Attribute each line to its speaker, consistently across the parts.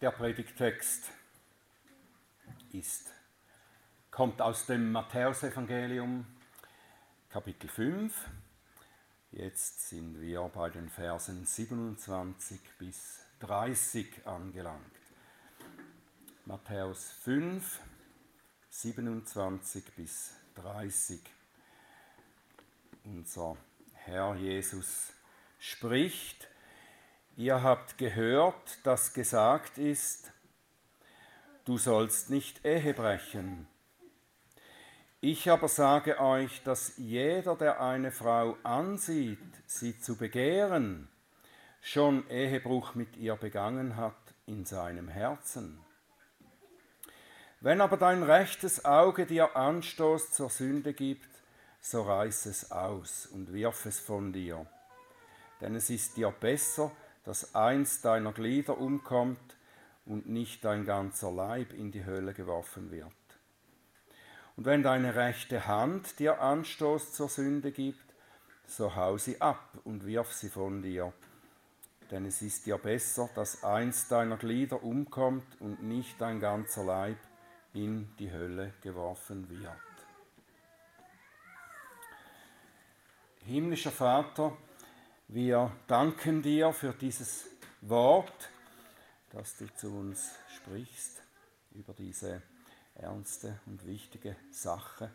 Speaker 1: Der Predigtext ist, kommt aus dem Matthäusevangelium, Kapitel 5. Jetzt sind wir bei den Versen 27 bis 30 angelangt. Matthäus 5, 27 bis 30. Unser Herr Jesus spricht, Ihr habt gehört, dass gesagt ist, du sollst nicht Ehe brechen. Ich aber sage euch, dass jeder, der eine Frau ansieht, sie zu begehren, schon Ehebruch mit ihr begangen hat in seinem Herzen. Wenn aber dein rechtes Auge dir Anstoß zur Sünde gibt, so reiß es aus und wirf es von dir. Denn es ist dir besser, dass eins deiner Glieder umkommt und nicht dein ganzer Leib in die Hölle geworfen wird. Und wenn deine rechte Hand dir Anstoß zur Sünde gibt, so hau sie ab und wirf sie von dir. Denn es ist dir besser, dass eins deiner Glieder umkommt und nicht dein ganzer Leib in die Hölle geworfen wird. Himmlischer Vater, wir danken dir für dieses Wort, das du zu uns sprichst über diese ernste und wichtige Sache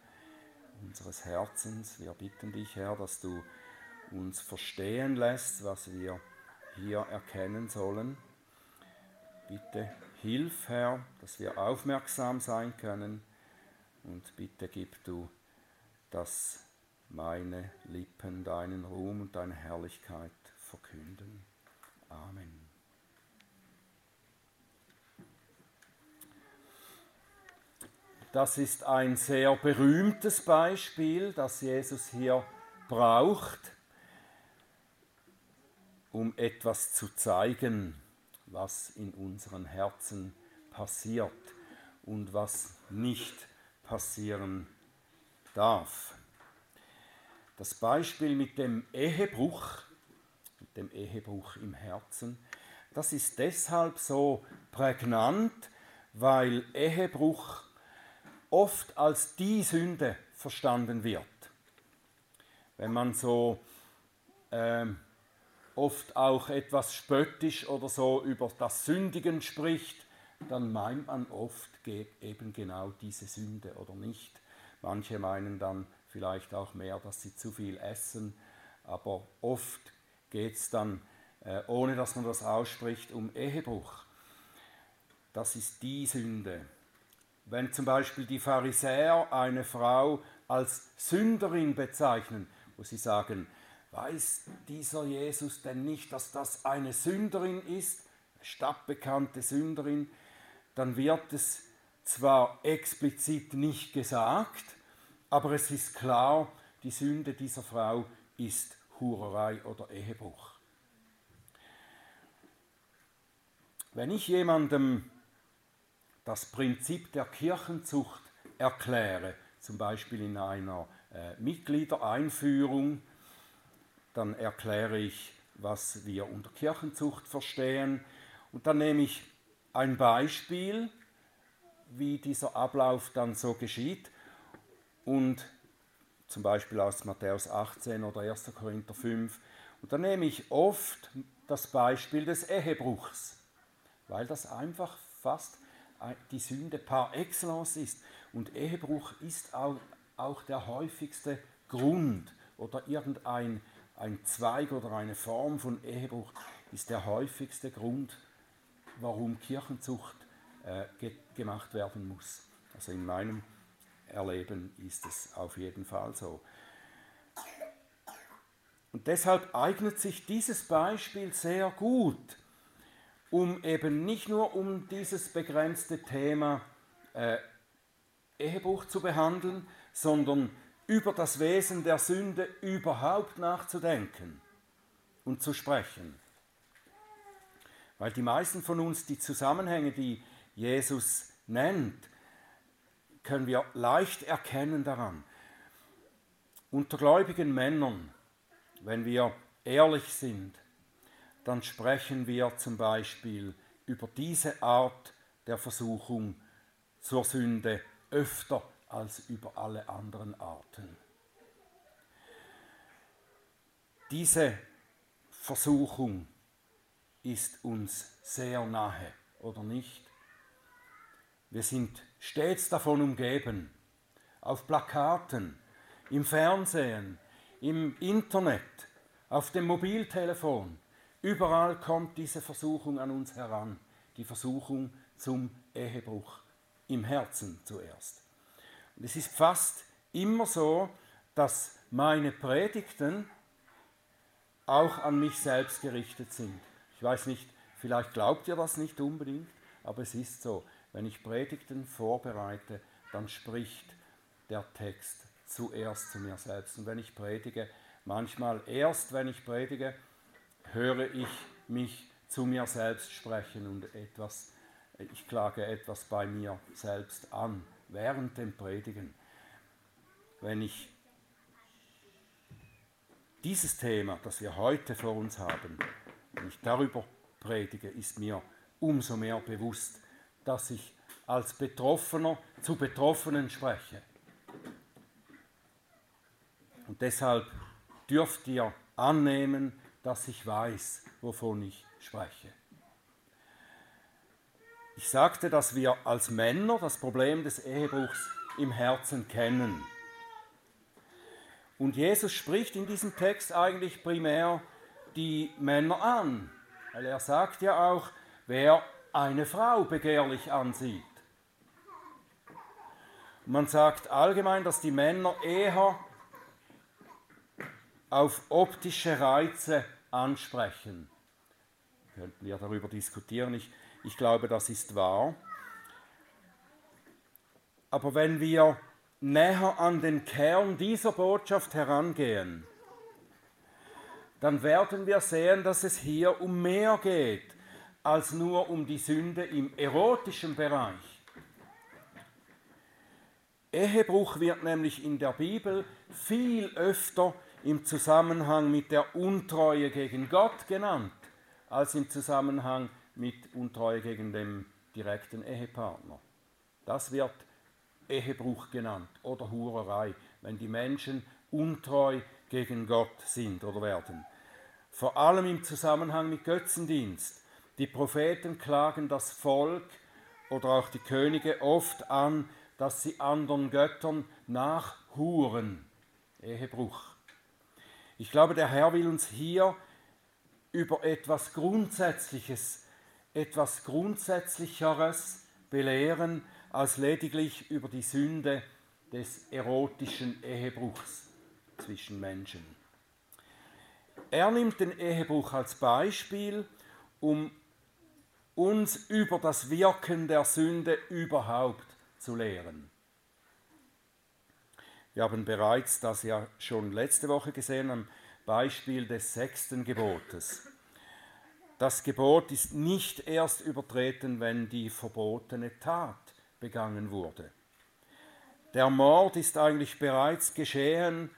Speaker 1: unseres Herzens. Wir bitten dich, Herr, dass du uns verstehen lässt, was wir hier erkennen sollen. Bitte hilf, Herr, dass wir aufmerksam sein können und bitte gib du, dass meine Lippen deinen Ruhm und deine Herrlichkeit verkünden. Amen. Das ist ein sehr berühmtes Beispiel, das Jesus hier braucht, um etwas zu zeigen, was in unseren Herzen passiert und was nicht passieren darf. Das Beispiel mit dem Ehebruch, mit dem Ehebruch im Herzen, das ist deshalb so prägnant, weil Ehebruch oft als die Sünde verstanden wird. Wenn man so ähm, oft auch etwas spöttisch oder so über das Sündigen spricht, dann meint man oft eben genau diese Sünde oder nicht. Manche meinen dann, vielleicht auch mehr, dass sie zu viel essen, aber oft geht es dann, äh, ohne dass man das ausspricht, um Ehebruch. Das ist die Sünde. Wenn zum Beispiel die Pharisäer eine Frau als Sünderin bezeichnen, wo sie sagen, weiß dieser Jesus denn nicht, dass das eine Sünderin ist, stadtbekannte Sünderin, dann wird es zwar explizit nicht gesagt, aber es ist klar, die Sünde dieser Frau ist Hurerei oder Ehebruch. Wenn ich jemandem das Prinzip der Kirchenzucht erkläre, zum Beispiel in einer äh, Mitgliedereinführung, dann erkläre ich, was wir unter Kirchenzucht verstehen. Und dann nehme ich ein Beispiel, wie dieser Ablauf dann so geschieht und zum Beispiel aus Matthäus 18 oder 1. Korinther 5. Und dann nehme ich oft das Beispiel des Ehebruchs, weil das einfach fast die Sünde par excellence ist. Und Ehebruch ist auch, auch der häufigste Grund oder irgendein ein Zweig oder eine Form von Ehebruch ist der häufigste Grund, warum Kirchenzucht äh, ge gemacht werden muss. Also in meinem erleben, ist es auf jeden Fall so. Und deshalb eignet sich dieses Beispiel sehr gut, um eben nicht nur um dieses begrenzte Thema äh, Ehebruch zu behandeln, sondern über das Wesen der Sünde überhaupt nachzudenken und zu sprechen. Weil die meisten von uns die Zusammenhänge, die Jesus nennt, können wir leicht erkennen daran. Unter gläubigen Männern, wenn wir ehrlich sind, dann sprechen wir zum Beispiel über diese Art der Versuchung zur Sünde öfter als über alle anderen Arten. Diese Versuchung ist uns sehr nahe, oder nicht? Wir sind stets davon umgeben, auf Plakaten, im Fernsehen, im Internet, auf dem Mobiltelefon. Überall kommt diese Versuchung an uns heran, die Versuchung zum Ehebruch im Herzen zuerst. Und es ist fast immer so, dass meine Predigten auch an mich selbst gerichtet sind. Ich weiß nicht, vielleicht glaubt ihr das nicht unbedingt, aber es ist so. Wenn ich Predigten vorbereite, dann spricht der Text zuerst zu mir selbst. Und wenn ich predige, manchmal erst wenn ich predige, höre ich mich zu mir selbst sprechen und etwas, ich klage etwas bei mir selbst an während dem Predigen. Wenn ich dieses Thema, das wir heute vor uns haben, wenn ich darüber predige, ist mir umso mehr bewusst, dass ich als Betroffener zu Betroffenen spreche. Und deshalb dürft ihr annehmen, dass ich weiß, wovon ich spreche. Ich sagte, dass wir als Männer das Problem des Ehebruchs im Herzen kennen. Und Jesus spricht in diesem Text eigentlich primär die Männer an, weil er sagt ja auch, wer eine Frau begehrlich ansieht. Man sagt allgemein, dass die Männer eher auf optische Reize ansprechen. Könnten wir darüber diskutieren. Ich, ich glaube, das ist wahr. Aber wenn wir näher an den Kern dieser Botschaft herangehen, dann werden wir sehen, dass es hier um mehr geht als nur um die Sünde im erotischen Bereich. Ehebruch wird nämlich in der Bibel viel öfter im Zusammenhang mit der Untreue gegen Gott genannt, als im Zusammenhang mit Untreue gegen den direkten Ehepartner. Das wird Ehebruch genannt oder Hurerei, wenn die Menschen untreu gegen Gott sind oder werden. Vor allem im Zusammenhang mit Götzendienst. Die Propheten klagen das Volk oder auch die Könige oft an, dass sie anderen Göttern nachhuren. Ehebruch. Ich glaube, der Herr will uns hier über etwas Grundsätzliches, etwas Grundsätzlicheres belehren, als lediglich über die Sünde des erotischen Ehebruchs zwischen Menschen. Er nimmt den Ehebruch als Beispiel, um uns über das Wirken der Sünde überhaupt zu lehren. Wir haben bereits das ja schon letzte Woche gesehen am Beispiel des sechsten Gebotes. Das Gebot ist nicht erst übertreten, wenn die verbotene Tat begangen wurde. Der Mord ist eigentlich bereits geschehen,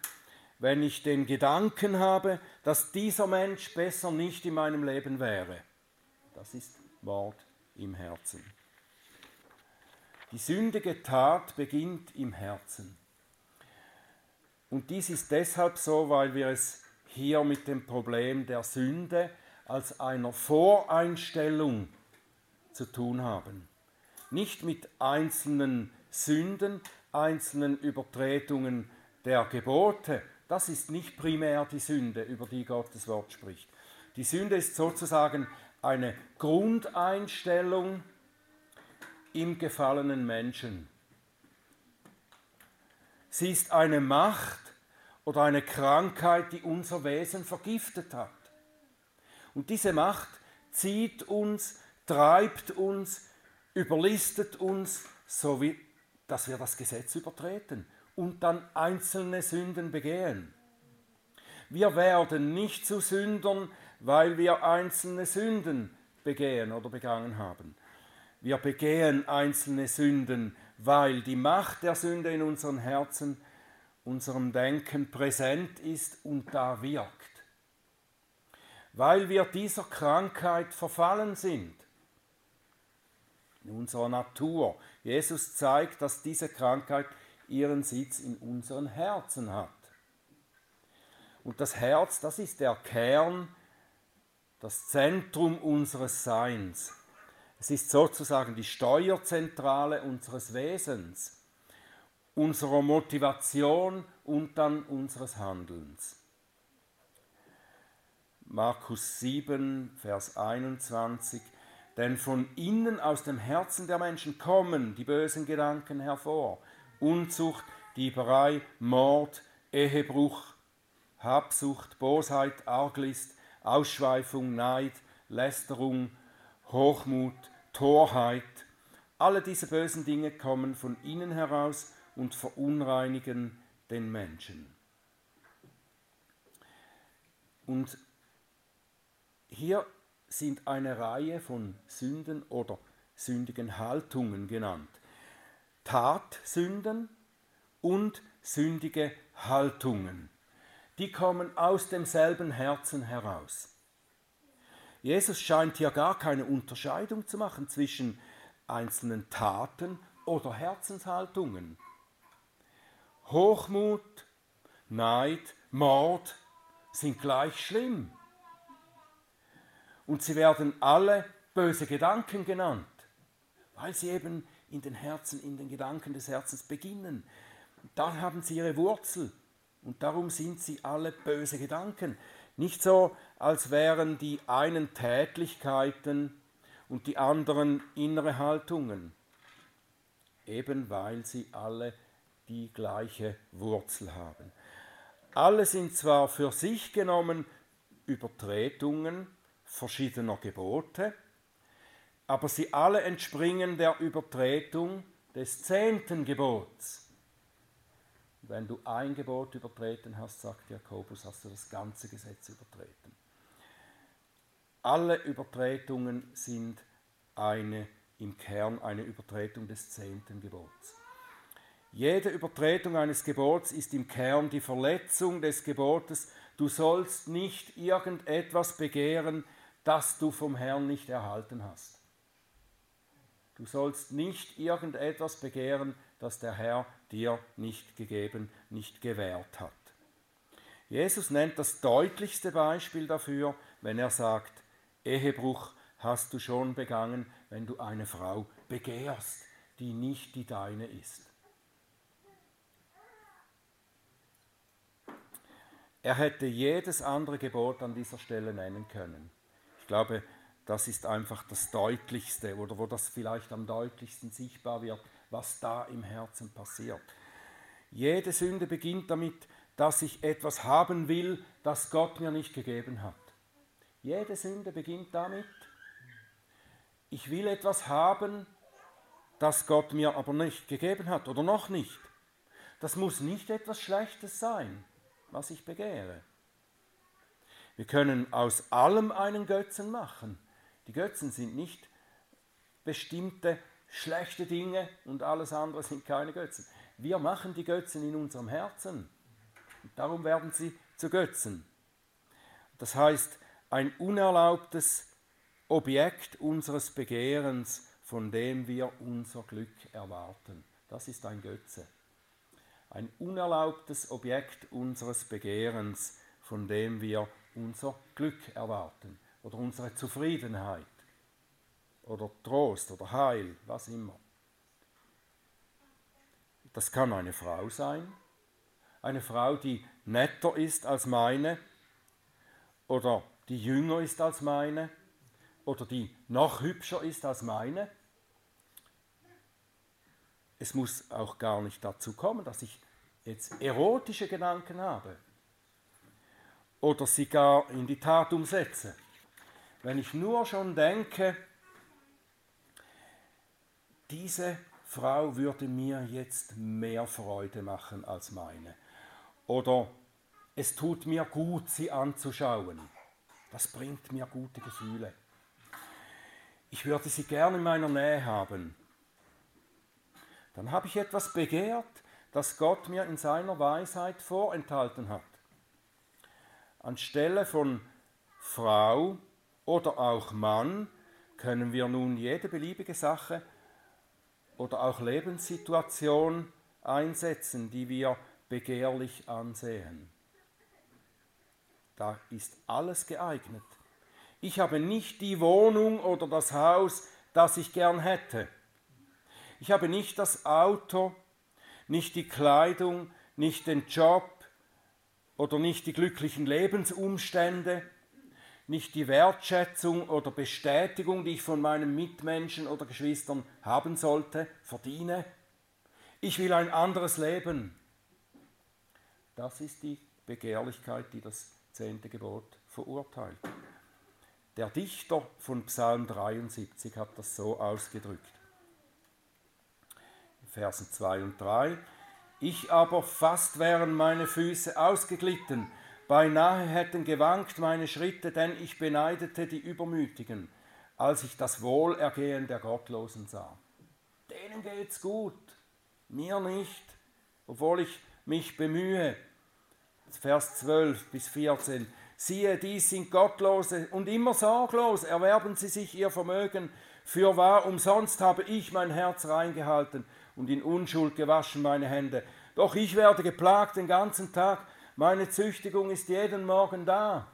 Speaker 1: wenn ich den Gedanken habe, dass dieser Mensch besser nicht in meinem Leben wäre. Das ist Mord im Herzen. Die sündige Tat beginnt im Herzen. Und dies ist deshalb so, weil wir es hier mit dem Problem der Sünde als einer Voreinstellung zu tun haben nicht mit einzelnen Sünden, einzelnen Übertretungen der Gebote. Das ist nicht primär die Sünde, über die Gottes Wort spricht. Die Sünde ist sozusagen eine Grundeinstellung im gefallenen Menschen. Sie ist eine Macht oder eine Krankheit, die unser Wesen vergiftet hat. Und diese Macht zieht uns, treibt uns, überlistet uns, so wie, dass wir das Gesetz übertreten und dann einzelne Sünden begehen. Wir werden nicht zu Sündern, weil wir einzelne Sünden begehen oder begangen haben. Wir begehen einzelne Sünden, weil die Macht der Sünde in unseren Herzen, unserem Denken präsent ist und da wirkt. Weil wir dieser Krankheit verfallen sind in unserer Natur. Jesus zeigt, dass diese Krankheit ihren Sitz in unseren Herzen hat. Und das Herz, das ist der Kern, das Zentrum unseres Seins. Es ist sozusagen die Steuerzentrale unseres Wesens, unserer Motivation und dann unseres Handelns. Markus 7, Vers 21. Denn von innen aus dem Herzen der Menschen kommen die bösen Gedanken hervor. Unzucht, Dieberei, Mord, Ehebruch, Habsucht, Bosheit, Arglist, Ausschweifung, Neid, Lästerung, Hochmut, Torheit. Alle diese bösen Dinge kommen von innen heraus und verunreinigen den Menschen. Und hier sind eine Reihe von Sünden oder sündigen Haltungen genannt. Tatsünden und sündige Haltungen. Die kommen aus demselben Herzen heraus. Jesus scheint hier gar keine Unterscheidung zu machen zwischen einzelnen Taten oder Herzenshaltungen. Hochmut, Neid, Mord sind gleich schlimm. Und sie werden alle böse Gedanken genannt, weil sie eben in den Herzen, in den Gedanken des Herzens beginnen. Da haben sie ihre Wurzel und darum sind sie alle böse Gedanken. Nicht so, als wären die einen Tätlichkeiten und die anderen innere Haltungen, eben weil sie alle die gleiche Wurzel haben. Alle sind zwar für sich genommen Übertretungen verschiedener Gebote, aber sie alle entspringen der Übertretung des zehnten Gebots. Wenn du ein Gebot übertreten hast, sagt Jakobus, hast du das ganze Gesetz übertreten. Alle Übertretungen sind eine, im Kern eine Übertretung des zehnten Gebots. Jede Übertretung eines Gebots ist im Kern die Verletzung des Gebotes, du sollst nicht irgendetwas begehren, das du vom Herrn nicht erhalten hast. Du sollst nicht irgendetwas begehren, das der Herr dir nicht gegeben, nicht gewährt hat. Jesus nennt das deutlichste Beispiel dafür, wenn er sagt, Ehebruch hast du schon begangen, wenn du eine Frau begehrst, die nicht die deine ist. Er hätte jedes andere Gebot an dieser Stelle nennen können. Ich glaube, das ist einfach das Deutlichste oder wo das vielleicht am deutlichsten sichtbar wird, was da im Herzen passiert. Jede Sünde beginnt damit, dass ich etwas haben will, das Gott mir nicht gegeben hat. Jede Sünde beginnt damit, ich will etwas haben, das Gott mir aber nicht gegeben hat oder noch nicht. Das muss nicht etwas Schlechtes sein, was ich begehre. Wir können aus allem einen Götzen machen. Die Götzen sind nicht bestimmte schlechte Dinge und alles andere sind keine Götzen. Wir machen die Götzen in unserem Herzen. Und darum werden sie zu Götzen. Das heißt, ein unerlaubtes Objekt unseres Begehrens, von dem wir unser Glück erwarten. Das ist ein Götze. Ein unerlaubtes Objekt unseres Begehrens, von dem wir unser Glück erwarten oder unsere Zufriedenheit oder Trost oder Heil, was immer. Das kann eine Frau sein, eine Frau, die netter ist als meine oder die jünger ist als meine oder die noch hübscher ist als meine. Es muss auch gar nicht dazu kommen, dass ich jetzt erotische Gedanken habe oder sie gar in die Tat umsetze. Wenn ich nur schon denke, diese Frau würde mir jetzt mehr Freude machen als meine. Oder es tut mir gut, sie anzuschauen. Das bringt mir gute Gefühle. Ich würde sie gerne in meiner Nähe haben. Dann habe ich etwas begehrt, das Gott mir in seiner Weisheit vorenthalten hat. Anstelle von Frau oder auch Mann können wir nun jede beliebige Sache oder auch Lebenssituation einsetzen, die wir begehrlich ansehen. Da ist alles geeignet. Ich habe nicht die Wohnung oder das Haus, das ich gern hätte. Ich habe nicht das Auto, nicht die Kleidung, nicht den Job oder nicht die glücklichen Lebensumstände, nicht die Wertschätzung oder Bestätigung, die ich von meinen Mitmenschen oder Geschwistern haben sollte, verdiene. Ich will ein anderes Leben. Das ist die Begehrlichkeit, die das zehnte Gebot verurteilt. Der Dichter von Psalm 73 hat das so ausgedrückt. Versen 2 und 3. Ich aber fast wären meine Füße ausgeglitten, beinahe hätten gewankt meine Schritte, denn ich beneidete die Übermütigen, als ich das Wohlergehen der Gottlosen sah. Denen geht's gut, mir nicht, obwohl ich mich bemühe. Vers 12 bis 14. Siehe, dies sind Gottlose und immer sorglos erwerben sie sich ihr Vermögen. Für wahr, umsonst habe ich mein Herz reingehalten und in Unschuld gewaschen meine Hände. Doch ich werde geplagt den ganzen Tag, meine Züchtigung ist jeden Morgen da.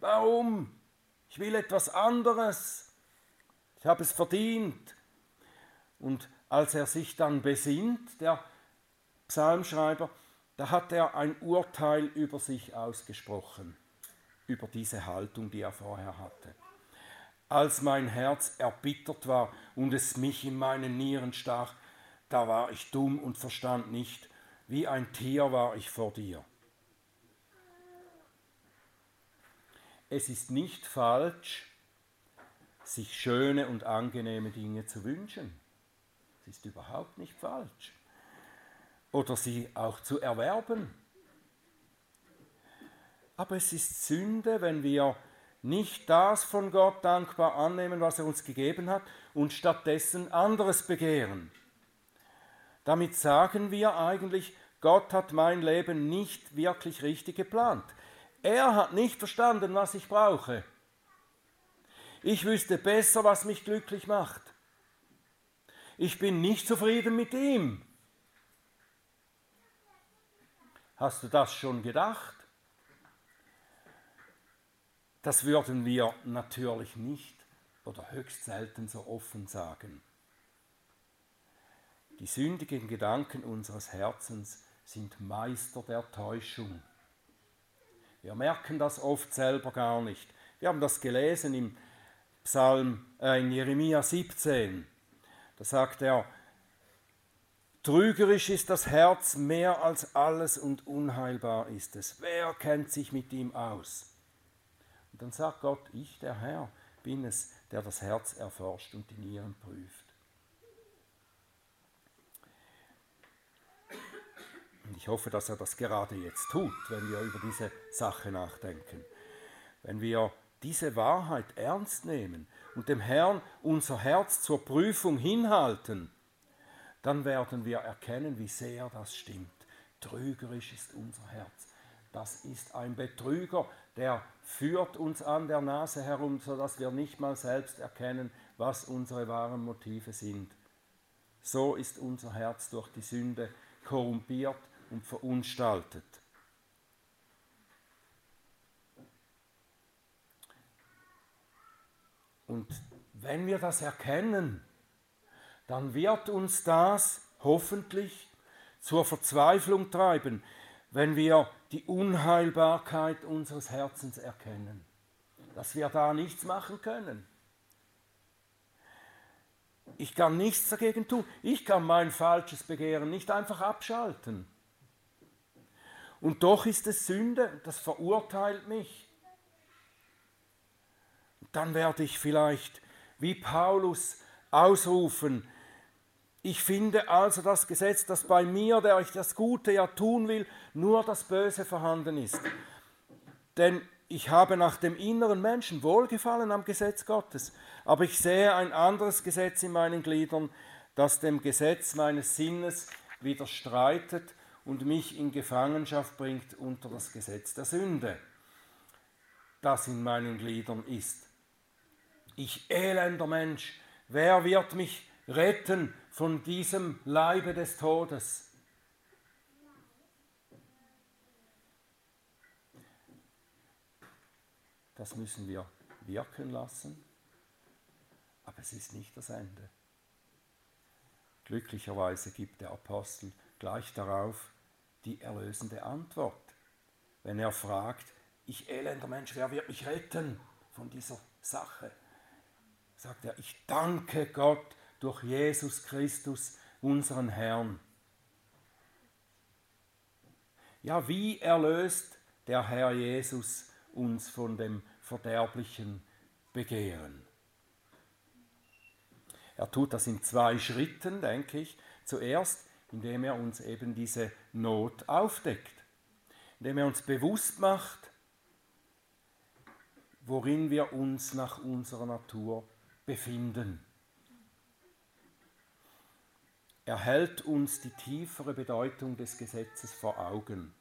Speaker 1: Warum? Ich will etwas anderes. Ich habe es verdient. Und als er sich dann besinnt, der Psalmschreiber, da hat er ein Urteil über sich ausgesprochen, über diese Haltung, die er vorher hatte. Als mein Herz erbittert war und es mich in meinen Nieren stach, da war ich dumm und verstand nicht, wie ein Tier war ich vor dir. Es ist nicht falsch, sich schöne und angenehme Dinge zu wünschen. Es ist überhaupt nicht falsch. Oder sie auch zu erwerben. Aber es ist Sünde, wenn wir nicht das von Gott dankbar annehmen, was er uns gegeben hat, und stattdessen anderes begehren. Damit sagen wir eigentlich, Gott hat mein Leben nicht wirklich richtig geplant. Er hat nicht verstanden, was ich brauche. Ich wüsste besser, was mich glücklich macht. Ich bin nicht zufrieden mit ihm. Hast du das schon gedacht? Das würden wir natürlich nicht oder höchst selten so offen sagen. Die sündigen Gedanken unseres Herzens sind Meister der Täuschung. Wir merken das oft selber gar nicht. Wir haben das gelesen im Psalm äh, in Jeremia 17. Da sagt er, Trügerisch ist das Herz mehr als alles und unheilbar ist es. Wer kennt sich mit ihm aus? Und dann sagt Gott, ich, der Herr, bin es, der das Herz erforscht und die Nieren prüft. Ich hoffe, dass er das gerade jetzt tut, wenn wir über diese Sache nachdenken. Wenn wir diese Wahrheit ernst nehmen und dem Herrn unser Herz zur Prüfung hinhalten, dann werden wir erkennen, wie sehr das stimmt. Trügerisch ist unser Herz. Das ist ein Betrüger, der führt uns an der Nase herum, sodass wir nicht mal selbst erkennen, was unsere wahren Motive sind. So ist unser Herz durch die Sünde korrumpiert und verunstaltet. Und wenn wir das erkennen, dann wird uns das hoffentlich zur Verzweiflung treiben, wenn wir die Unheilbarkeit unseres Herzens erkennen, dass wir da nichts machen können. Ich kann nichts dagegen tun. Ich kann mein falsches Begehren nicht einfach abschalten. Und doch ist es Sünde, das verurteilt mich. dann werde ich vielleicht wie Paulus ausrufen, ich finde also das Gesetz, dass bei mir, der ich das Gute ja tun will, nur das Böse vorhanden ist. Denn ich habe nach dem inneren Menschen Wohlgefallen am Gesetz Gottes, aber ich sehe ein anderes Gesetz in meinen Gliedern, das dem Gesetz meines Sinnes widerstreitet und mich in Gefangenschaft bringt unter das Gesetz der Sünde, das in meinen Gliedern ist. Ich elender Mensch, wer wird mich retten von diesem Leibe des Todes. Das müssen wir wirken lassen, aber es ist nicht das Ende. Glücklicherweise gibt der Apostel gleich darauf die erlösende Antwort. Wenn er fragt, ich elender Mensch, wer wird mich retten von dieser Sache? Sagt er, ich danke Gott durch Jesus Christus, unseren Herrn. Ja, wie erlöst der Herr Jesus uns von dem verderblichen Begehren? Er tut das in zwei Schritten, denke ich. Zuerst, indem er uns eben diese Not aufdeckt, indem er uns bewusst macht, worin wir uns nach unserer Natur befinden. Er hält uns die tiefere Bedeutung des Gesetzes vor Augen.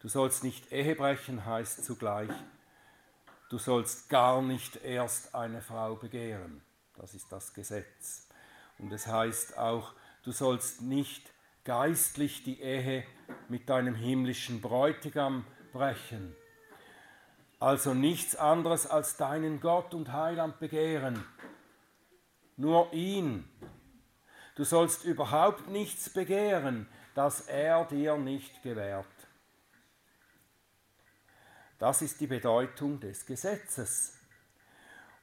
Speaker 1: Du sollst nicht Ehe brechen heißt zugleich, du sollst gar nicht erst eine Frau begehren. Das ist das Gesetz. Und es heißt auch, du sollst nicht geistlich die Ehe mit deinem himmlischen Bräutigam brechen. Also nichts anderes als deinen Gott und Heiland begehren. Nur ihn Du sollst überhaupt nichts begehren, das er dir nicht gewährt. Das ist die Bedeutung des Gesetzes.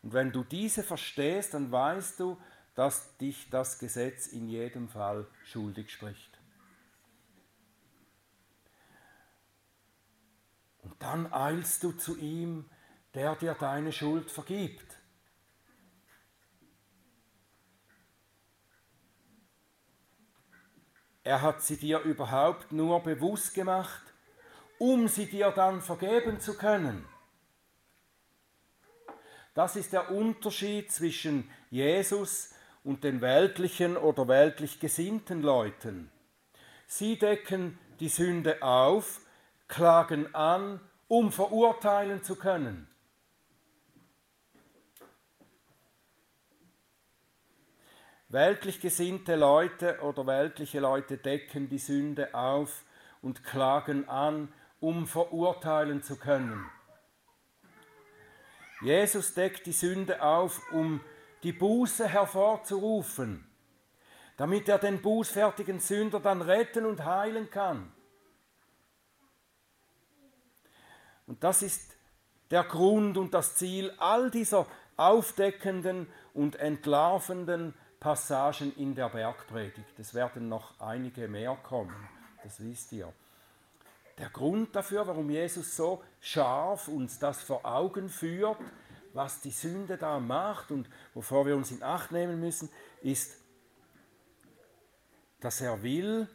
Speaker 1: Und wenn du diese verstehst, dann weißt du, dass dich das Gesetz in jedem Fall schuldig spricht. Und dann eilst du zu ihm, der dir deine Schuld vergibt. Er hat sie dir überhaupt nur bewusst gemacht, um sie dir dann vergeben zu können. Das ist der Unterschied zwischen Jesus und den weltlichen oder weltlich gesinnten Leuten. Sie decken die Sünde auf, klagen an, um verurteilen zu können. Weltlich gesinnte Leute oder weltliche Leute decken die Sünde auf und klagen an, um verurteilen zu können. Jesus deckt die Sünde auf, um die Buße hervorzurufen, damit er den bußfertigen Sünder dann retten und heilen kann. Und das ist der Grund und das Ziel all dieser aufdeckenden und entlarvenden Passagen in der Bergpredigt. Es werden noch einige mehr kommen, das wisst ihr. Der Grund dafür, warum Jesus so scharf uns das vor Augen führt, was die Sünde da macht und wovor wir uns in Acht nehmen müssen, ist, dass er will,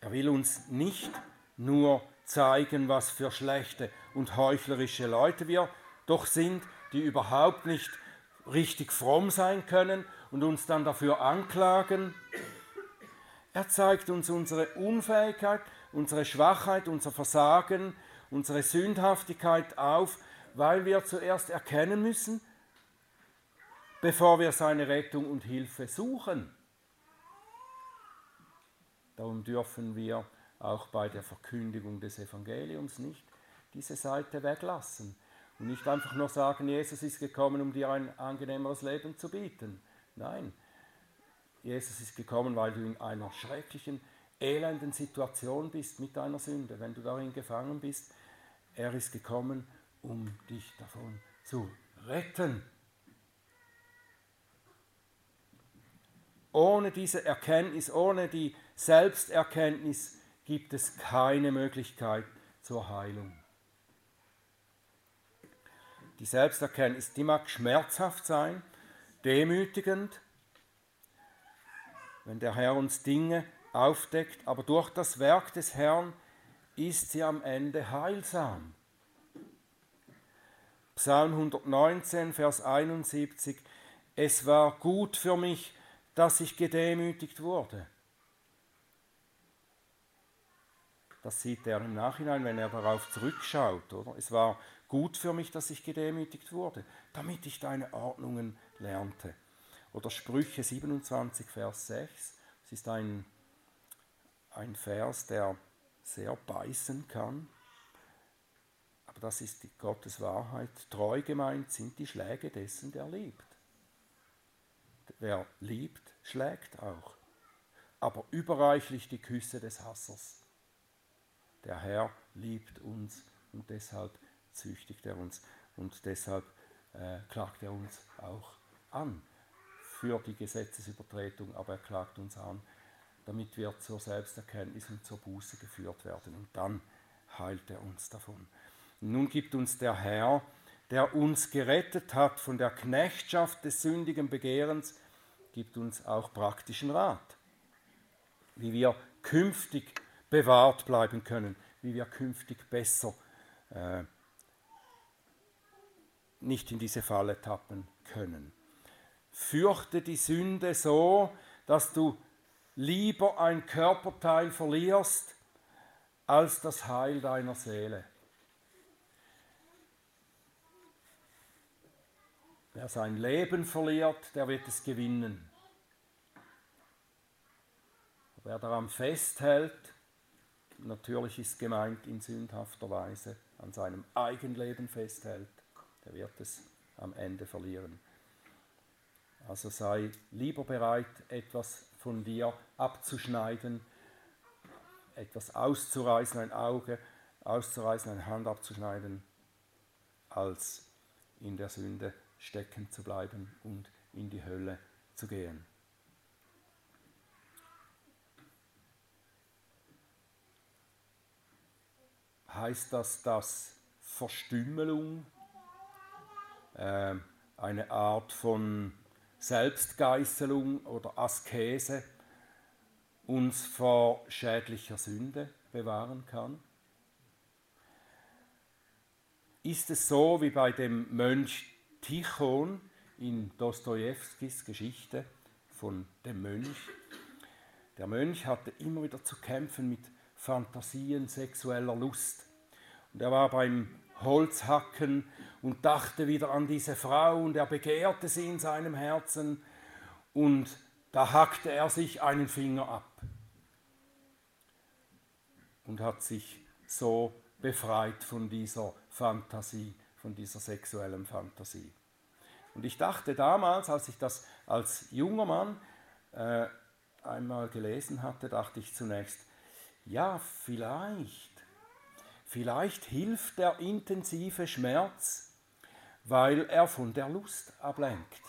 Speaker 1: er will uns nicht nur zeigen, was für schlechte und heuchlerische Leute wir doch sind, die überhaupt nicht richtig fromm sein können und uns dann dafür anklagen. Er zeigt uns unsere Unfähigkeit, unsere Schwachheit, unser Versagen, unsere Sündhaftigkeit auf, weil wir zuerst erkennen müssen, bevor wir seine Rettung und Hilfe suchen. Darum dürfen wir auch bei der Verkündigung des Evangeliums nicht diese Seite weglassen. Und nicht einfach nur sagen, Jesus ist gekommen, um dir ein angenehmeres Leben zu bieten. Nein, Jesus ist gekommen, weil du in einer schrecklichen, elenden Situation bist mit deiner Sünde, wenn du darin gefangen bist. Er ist gekommen, um dich davon zu retten. Ohne diese Erkenntnis, ohne die Selbsterkenntnis gibt es keine Möglichkeit zur Heilung. Die Selbsterkenntnis, die mag schmerzhaft sein, demütigend, wenn der Herr uns Dinge aufdeckt, aber durch das Werk des Herrn ist sie am Ende heilsam. Psalm 119, Vers 71, es war gut für mich, dass ich gedemütigt wurde. Das sieht er im Nachhinein, wenn er darauf zurückschaut. Oder? Es war gut für mich, dass ich gedemütigt wurde, damit ich deine Ordnungen lernte. Oder Sprüche 27, Vers 6. Es ist ein, ein Vers, der sehr beißen kann. Aber das ist die Gottes Wahrheit. Treu gemeint sind die Schläge dessen, der liebt. Wer liebt, schlägt auch. Aber überreichlich die Küsse des Hassers. Der Herr liebt uns und deshalb züchtigt er uns und deshalb äh, klagt er uns auch an für die Gesetzesübertretung, aber er klagt uns an, damit wir zur Selbsterkenntnis und zur Buße geführt werden. Und dann heilt er uns davon. Nun gibt uns der Herr, der uns gerettet hat von der Knechtschaft des sündigen Begehrens, gibt uns auch praktischen Rat, wie wir künftig bewahrt bleiben können, wie wir künftig besser äh, nicht in diese Falle tappen können. Fürchte die Sünde so, dass du lieber ein Körperteil verlierst als das Heil deiner Seele. Wer sein Leben verliert, der wird es gewinnen. Wer daran festhält, natürlich ist gemeint in sündhafter Weise, an seinem Eigenleben festhält, der wird es am Ende verlieren. Also sei lieber bereit, etwas von dir abzuschneiden, etwas auszureißen, ein Auge auszureißen, eine Hand abzuschneiden, als in der Sünde stecken zu bleiben und in die Hölle zu gehen. Heißt das, dass Verstümmelung äh, eine Art von Selbstgeißelung oder Askese uns vor schädlicher Sünde bewahren kann? Ist es so wie bei dem Mönch Tichon in Dostojewskis Geschichte von dem Mönch? Der Mönch hatte immer wieder zu kämpfen mit Fantasien sexueller Lust. Und er war beim Holzhacken und dachte wieder an diese Frau und er begehrte sie in seinem Herzen und da hackte er sich einen Finger ab und hat sich so befreit von dieser Fantasie, von dieser sexuellen Fantasie. Und ich dachte damals, als ich das als junger Mann äh, einmal gelesen hatte, dachte ich zunächst, ja, vielleicht Vielleicht hilft der intensive Schmerz, weil er von der Lust ablenkt,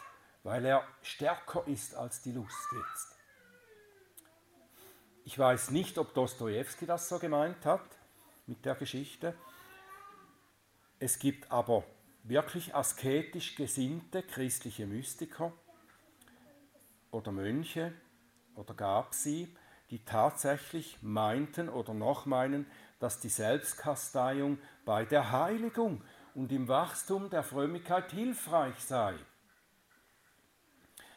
Speaker 1: weil er stärker ist als die Lust jetzt. Ich weiß nicht, ob Dostoevsky das so gemeint hat mit der Geschichte. Es gibt aber wirklich asketisch gesinnte christliche Mystiker oder Mönche oder gab sie, die tatsächlich meinten oder noch meinen, dass die Selbstkasteiung bei der Heiligung und im Wachstum der Frömmigkeit hilfreich sei.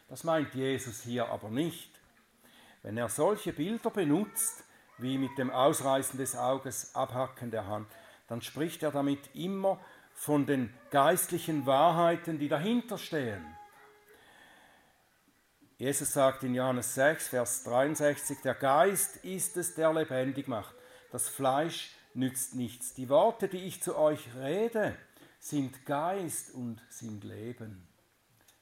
Speaker 1: Das meint Jesus hier aber nicht. Wenn er solche Bilder benutzt, wie mit dem Ausreißen des Auges, Abhacken der Hand, dann spricht er damit immer von den geistlichen Wahrheiten, die dahinter stehen. Jesus sagt in Johannes 6, Vers 63, der Geist ist es, der lebendig macht das Fleisch nützt nichts. Die Worte, die ich zu euch rede, sind Geist und sind Leben.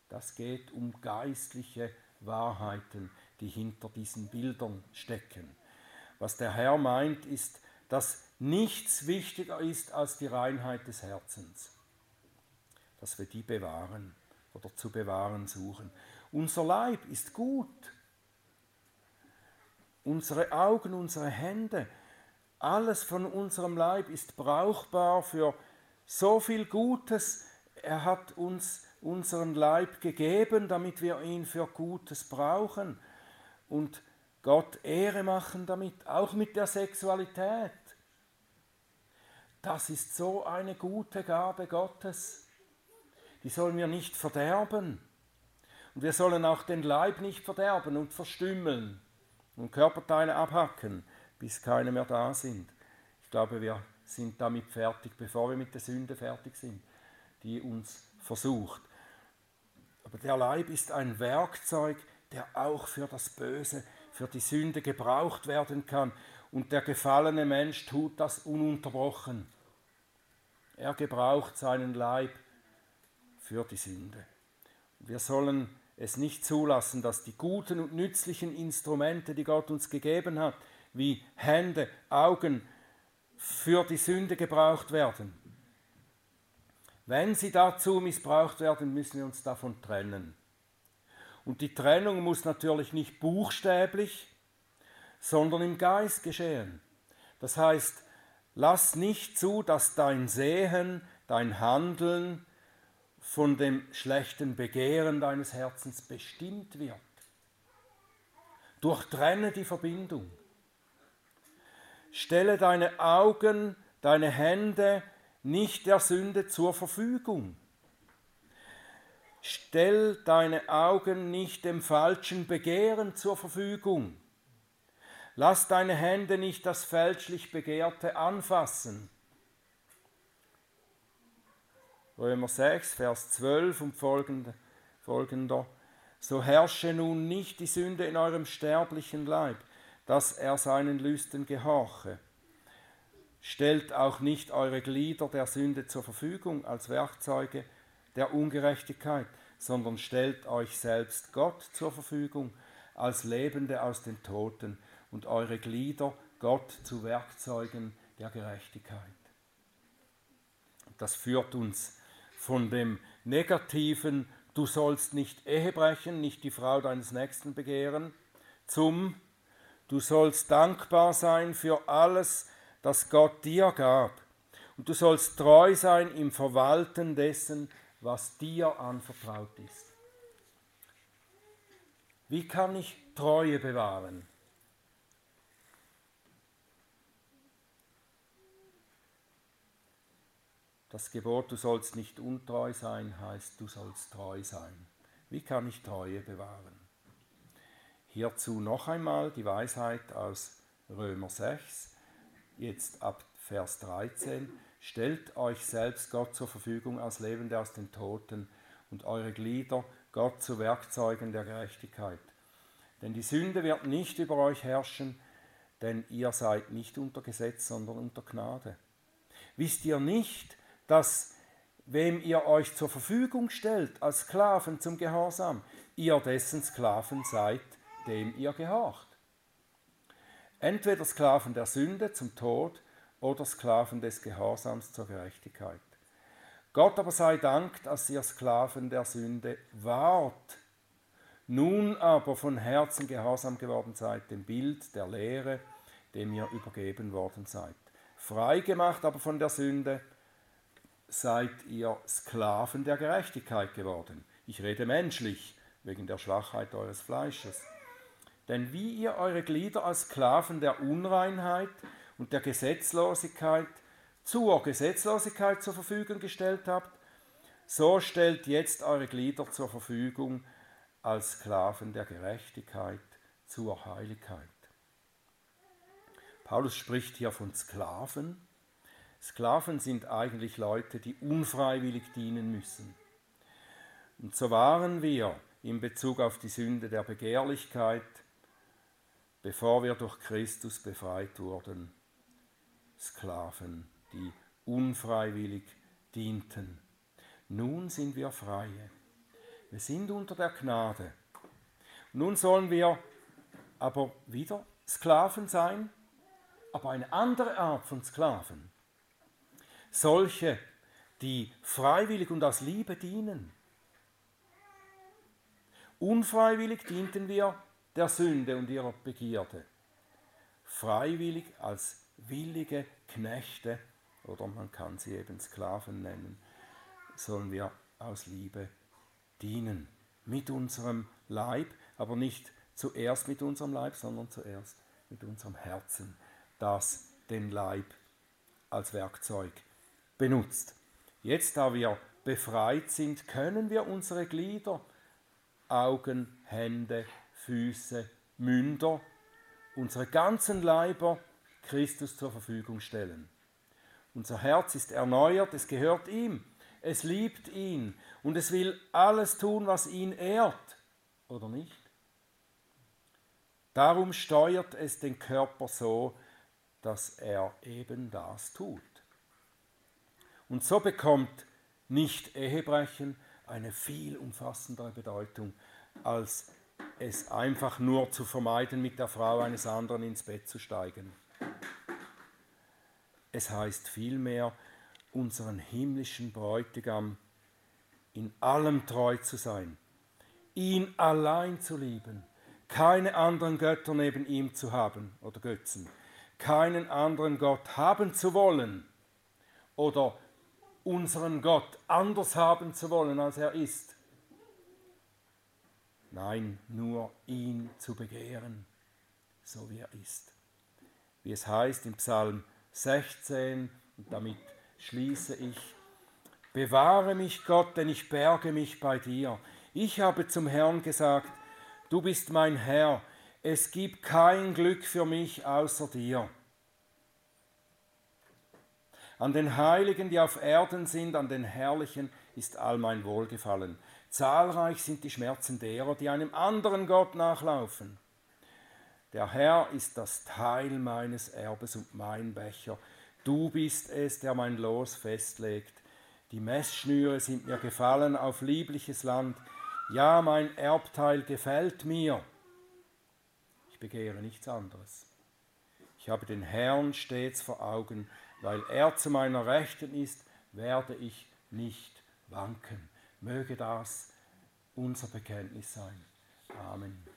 Speaker 1: Das geht um geistliche Wahrheiten, die hinter diesen Bildern stecken. Was der Herr meint, ist, dass nichts wichtiger ist als die Reinheit des Herzens. Dass wir die bewahren oder zu bewahren suchen. Unser Leib ist gut. Unsere Augen, unsere Hände, alles von unserem Leib ist brauchbar für so viel Gutes. Er hat uns unseren Leib gegeben, damit wir ihn für Gutes brauchen und Gott Ehre machen damit, auch mit der Sexualität. Das ist so eine gute Gabe Gottes. Die sollen wir nicht verderben. Und wir sollen auch den Leib nicht verderben und verstümmeln und Körperteile abhacken bis keine mehr da sind. Ich glaube, wir sind damit fertig, bevor wir mit der Sünde fertig sind, die uns versucht. Aber der Leib ist ein Werkzeug, der auch für das Böse, für die Sünde gebraucht werden kann. Und der gefallene Mensch tut das ununterbrochen. Er gebraucht seinen Leib für die Sünde. Wir sollen es nicht zulassen, dass die guten und nützlichen Instrumente, die Gott uns gegeben hat, wie Hände, Augen, für die Sünde gebraucht werden. Wenn sie dazu missbraucht werden, müssen wir uns davon trennen. Und die Trennung muss natürlich nicht buchstäblich, sondern im Geist geschehen. Das heißt, lass nicht zu, dass dein Sehen, dein Handeln von dem schlechten Begehren deines Herzens bestimmt wird. Durchtrenne die Verbindung. Stelle deine Augen, deine Hände nicht der Sünde zur Verfügung. Stell deine Augen nicht dem falschen Begehren zur Verfügung. Lass deine Hände nicht das fälschlich Begehrte anfassen. Römer 6, Vers 12 und folgender. So herrsche nun nicht die Sünde in eurem sterblichen Leib, dass er seinen Lüsten gehorche. Stellt auch nicht eure Glieder der Sünde zur Verfügung als Werkzeuge der Ungerechtigkeit, sondern stellt euch selbst Gott zur Verfügung als Lebende aus den Toten und eure Glieder Gott zu Werkzeugen der Gerechtigkeit. Das führt uns von dem negativen, du sollst nicht Ehe brechen, nicht die Frau deines Nächsten begehren, zum, du sollst dankbar sein für alles, das Gott dir gab. Und du sollst treu sein im Verwalten dessen, was dir anvertraut ist. Wie kann ich Treue bewahren? Das Gebot, du sollst nicht untreu sein, heißt, du sollst treu sein. Wie kann ich Treue bewahren? Hierzu noch einmal die Weisheit aus Römer 6, jetzt ab Vers 13. Stellt euch selbst Gott zur Verfügung als Lebende aus den Toten und eure Glieder Gott zu Werkzeugen der Gerechtigkeit. Denn die Sünde wird nicht über euch herrschen, denn ihr seid nicht unter Gesetz, sondern unter Gnade. Wisst ihr nicht, dass wem ihr euch zur Verfügung stellt als Sklaven zum Gehorsam, ihr dessen Sklaven seid, dem ihr gehorcht. Entweder Sklaven der Sünde zum Tod oder Sklaven des Gehorsams zur Gerechtigkeit. Gott aber sei Dank, dass ihr Sklaven der Sünde wart, nun aber von Herzen gehorsam geworden seid, dem Bild der Lehre, dem ihr übergeben worden seid. Frei gemacht aber von der Sünde, seid ihr Sklaven der Gerechtigkeit geworden. Ich rede menschlich, wegen der Schwachheit eures Fleisches. Denn wie ihr eure Glieder als Sklaven der Unreinheit und der Gesetzlosigkeit zur Gesetzlosigkeit zur Verfügung gestellt habt, so stellt jetzt eure Glieder zur Verfügung als Sklaven der Gerechtigkeit zur Heiligkeit. Paulus spricht hier von Sklaven, Sklaven sind eigentlich Leute, die unfreiwillig dienen müssen. Und so waren wir in Bezug auf die Sünde der Begehrlichkeit, bevor wir durch Christus befreit wurden, Sklaven, die unfreiwillig dienten. Nun sind wir freie. Wir sind unter der Gnade. Nun sollen wir aber wieder Sklaven sein, aber eine andere Art von Sklaven solche, die freiwillig und aus Liebe dienen. Unfreiwillig dienten wir der Sünde und ihrer Begierde. Freiwillig als willige Knechte, oder man kann sie eben Sklaven nennen, sollen wir aus Liebe dienen. Mit unserem Leib, aber nicht zuerst mit unserem Leib, sondern zuerst mit unserem Herzen, das den Leib als Werkzeug benutzt. Jetzt, da wir befreit sind, können wir unsere Glieder, Augen, Hände, Füße, Münder, unsere ganzen Leiber Christus zur Verfügung stellen. Unser Herz ist erneuert, es gehört ihm, es liebt ihn und es will alles tun, was ihn ehrt, oder nicht? Darum steuert es den Körper so, dass er eben das tut. Und so bekommt nicht Ehebrechen eine viel umfassendere Bedeutung, als es einfach nur zu vermeiden, mit der Frau eines anderen ins Bett zu steigen. Es heißt vielmehr, unseren himmlischen Bräutigam in allem treu zu sein, ihn allein zu lieben, keine anderen Götter neben ihm zu haben oder Götzen, keinen anderen Gott haben zu wollen oder unseren Gott anders haben zu wollen, als er ist. Nein, nur ihn zu begehren, so wie er ist. Wie es heißt im Psalm 16, und damit schließe ich, Bewahre mich Gott, denn ich berge mich bei dir. Ich habe zum Herrn gesagt, du bist mein Herr, es gibt kein Glück für mich außer dir. An den Heiligen, die auf Erden sind, an den Herrlichen ist all mein Wohlgefallen. Zahlreich sind die Schmerzen derer, die einem anderen Gott nachlaufen. Der Herr ist das Teil meines Erbes und mein Becher. Du bist es, der mein Los festlegt. Die Messschnüre sind mir gefallen auf liebliches Land. Ja, mein Erbteil gefällt mir. Ich begehre nichts anderes. Ich habe den Herrn stets vor Augen weil er zu meiner Rechten ist, werde ich nicht wanken. Möge das unser Bekenntnis sein. Amen.